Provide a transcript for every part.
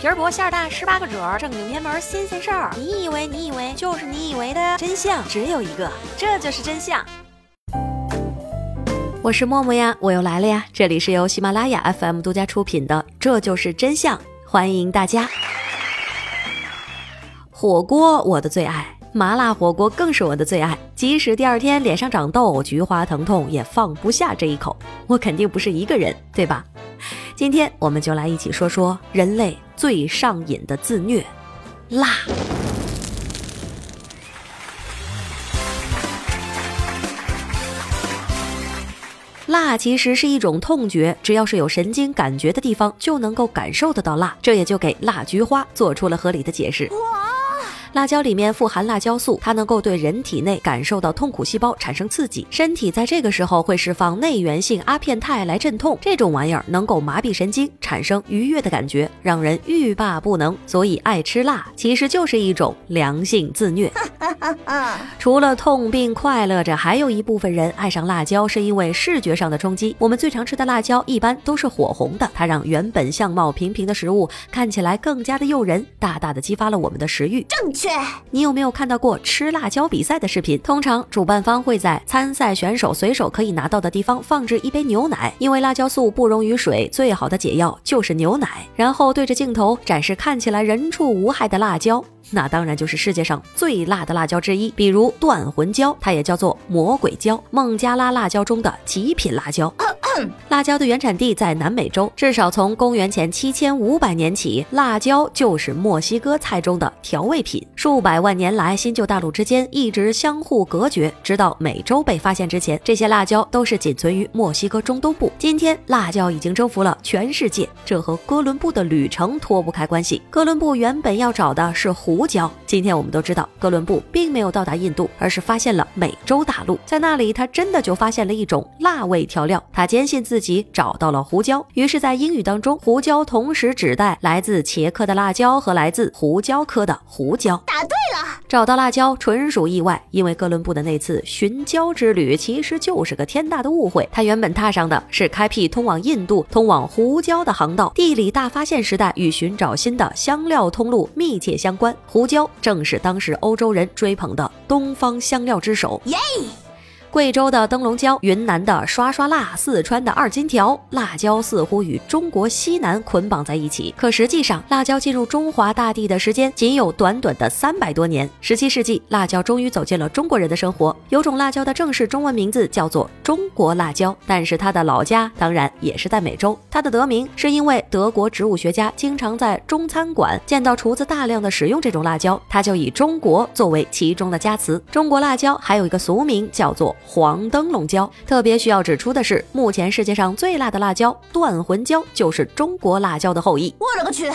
皮儿薄馅儿大，十八个褶儿，正经偏门新鲜事儿。你以为你以为就是你以为的真相只有一个，这就是真相。我是默默呀，我又来了呀。这里是由喜马拉雅 FM 独家出品的《这就是真相》，欢迎大家。火锅我的最爱，麻辣火锅更是我的最爱。即使第二天脸上长痘、菊花疼痛，也放不下这一口。我肯定不是一个人，对吧？今天我们就来一起说说人类最上瘾的自虐——辣。辣其实是一种痛觉，只要是有神经感觉的地方，就能够感受得到辣。这也就给辣菊花做出了合理的解释。辣椒里面富含辣椒素，它能够对人体内感受到痛苦细胞产生刺激，身体在这个时候会释放内源性阿片肽来镇痛。这种玩意儿能够麻痹神经，产生愉悦的感觉，让人欲罢不能。所以爱吃辣其实就是一种良性自虐。除了痛并快乐着，还有一部分人爱上辣椒是因为视觉上的冲击。我们最常吃的辣椒一般都是火红的，它让原本相貌平平的食物看起来更加的诱人，大大的激发了我们的食欲。正。你有没有看到过吃辣椒比赛的视频？通常主办方会在参赛选手随手可以拿到的地方放置一杯牛奶，因为辣椒素不溶于水，最好的解药就是牛奶。然后对着镜头展示看起来人畜无害的辣椒。那当然就是世界上最辣的辣椒之一，比如断魂椒，它也叫做魔鬼椒，孟加拉辣椒中的极品辣椒。辣椒的原产地在南美洲，至少从公元前七千五百年起，辣椒就是墨西哥菜中的调味品。数百万年来，新旧大陆之间一直相互隔绝，直到美洲被发现之前，这些辣椒都是仅存于墨西哥中东部。今天，辣椒已经征服了全世界，这和哥伦布的旅程脱不开关系。哥伦布原本要找的是胡椒，今天我们都知道，哥伦布并没有到达印度，而是发现了美洲大陆。在那里，他真的就发现了一种辣味调料，他坚信信自己找到了胡椒。于是，在英语当中，胡椒同时指代来自茄科的辣椒和来自胡椒科的胡椒。答对了，找到辣椒纯属意外，因为哥伦布的那次寻椒之旅其实就是个天大的误会。他原本踏上的是开辟通往印度、通往胡椒的航道。地理大发现时代与寻找新的香料通路密切相关，胡椒正是当时欧洲人追捧的东方香料之首。耶！贵州的灯笼椒，云南的刷刷辣，四川的二荆条，辣椒似乎与中国西南捆绑在一起。可实际上，辣椒进入中华大地的时间仅有短短的三百多年。十七世纪，辣椒终于走进了中国人的生活。有种辣椒的正式中文名字叫做中国辣椒，但是它的老家当然也是在美洲。它的得名是因为德国植物学家经常在中餐馆见到厨子大量的使用这种辣椒，他就以中国作为其中的加词。中国辣椒还有一个俗名叫做。黄灯笼椒，特别需要指出的是，目前世界上最辣的辣椒断魂椒就是中国辣椒的后裔。我勒个去！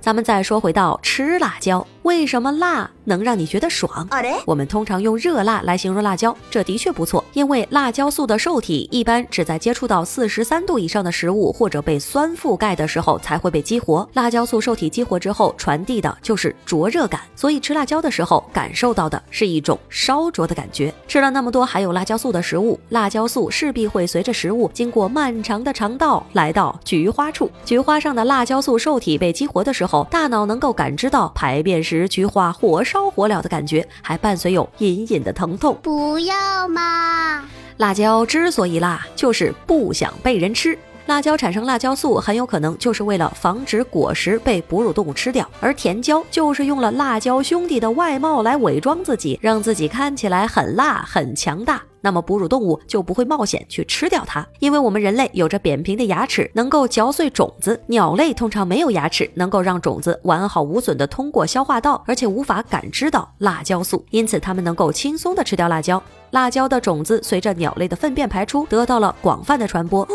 咱们再说回到吃辣椒。为什么辣能让你觉得爽？我们通常用热辣来形容辣椒，这的确不错。因为辣椒素的受体一般只在接触到四十三度以上的食物或者被酸覆盖的时候才会被激活。辣椒素受体激活之后，传递的就是灼热感，所以吃辣椒的时候感受到的是一种烧灼的感觉。吃了那么多含有辣椒素的食物，辣椒素势必会随着食物经过漫长的肠道来到菊花处。菊花上的辣椒素受体被激活的时候，大脑能够感知到排便时。菊花火烧火燎的感觉，还伴随有隐隐的疼痛。不要嘛！辣椒之所以辣，就是不想被人吃。辣椒产生辣椒素，很有可能就是为了防止果实被哺乳动物吃掉。而甜椒就是用了辣椒兄弟的外貌来伪装自己，让自己看起来很辣、很强大。那么哺乳动物就不会冒险去吃掉它，因为我们人类有着扁平的牙齿，能够嚼碎种子。鸟类通常没有牙齿，能够让种子完好无损地通过消化道，而且无法感知到辣椒素，因此它们能够轻松地吃掉辣椒。辣椒的种子随着鸟类的粪便排出，得到了广泛的传播。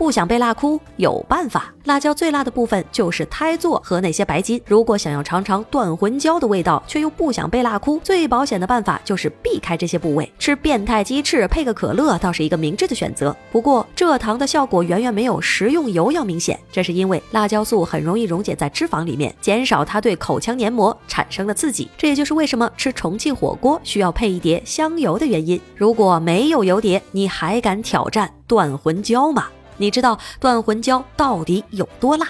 不想被辣哭，有办法。辣椒最辣的部分就是胎座和那些白筋。如果想要尝尝断魂椒的味道，却又不想被辣哭，最保险的办法就是避开这些部位。吃变态鸡翅配个可乐，倒是一个明智的选择。不过蔗糖的效果远远没有食用油要明显，这是因为辣椒素很容易溶解在脂肪里面，减少它对口腔黏膜产生的刺激。这也就是为什么吃重庆火锅需要配一碟香油的原因。如果没有油碟，你还敢挑战断魂椒吗？你知道断魂胶到底有多辣？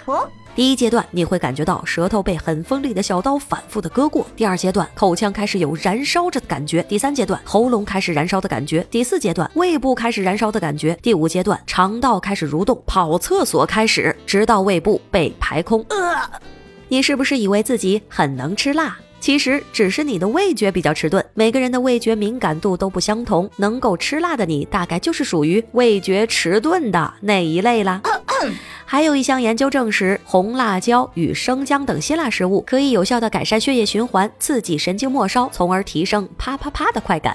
第一阶段，你会感觉到舌头被很锋利的小刀反复的割过；第二阶段，口腔开始有燃烧着的感觉；第三阶段，喉咙开始燃烧的感觉；第四阶段，胃部开始燃烧的感觉；第五阶段，肠道开始蠕动，跑厕所开始，直到胃部被排空。呃你是不是以为自己很能吃辣？其实只是你的味觉比较迟钝，每个人的味觉敏感度都不相同，能够吃辣的你，大概就是属于味觉迟钝的那一类啦。还有一项研究证实，红辣椒与生姜等辛辣食物可以有效的改善血液循环，刺激神经末梢，从而提升啪啪啪的快感。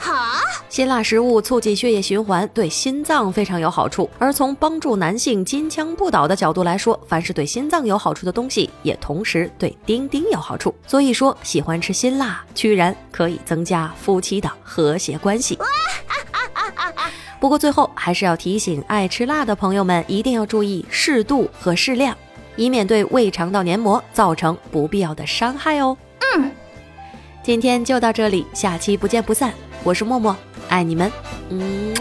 辛辣食物促进血液循环，对心脏非常有好处。而从帮助男性金枪不倒的角度来说，凡是对心脏有好处的东西，也同时对丁丁有好处。所以说，喜欢吃辛辣，居然可以增加夫妻的和谐关系。不过最后还是要提醒爱吃辣的朋友们，一定要注意适度和适量，以免对胃肠道黏膜造成不必要的伤害哦。嗯，今天就到这里，下期不见不散。我是默默，爱你们，嗯。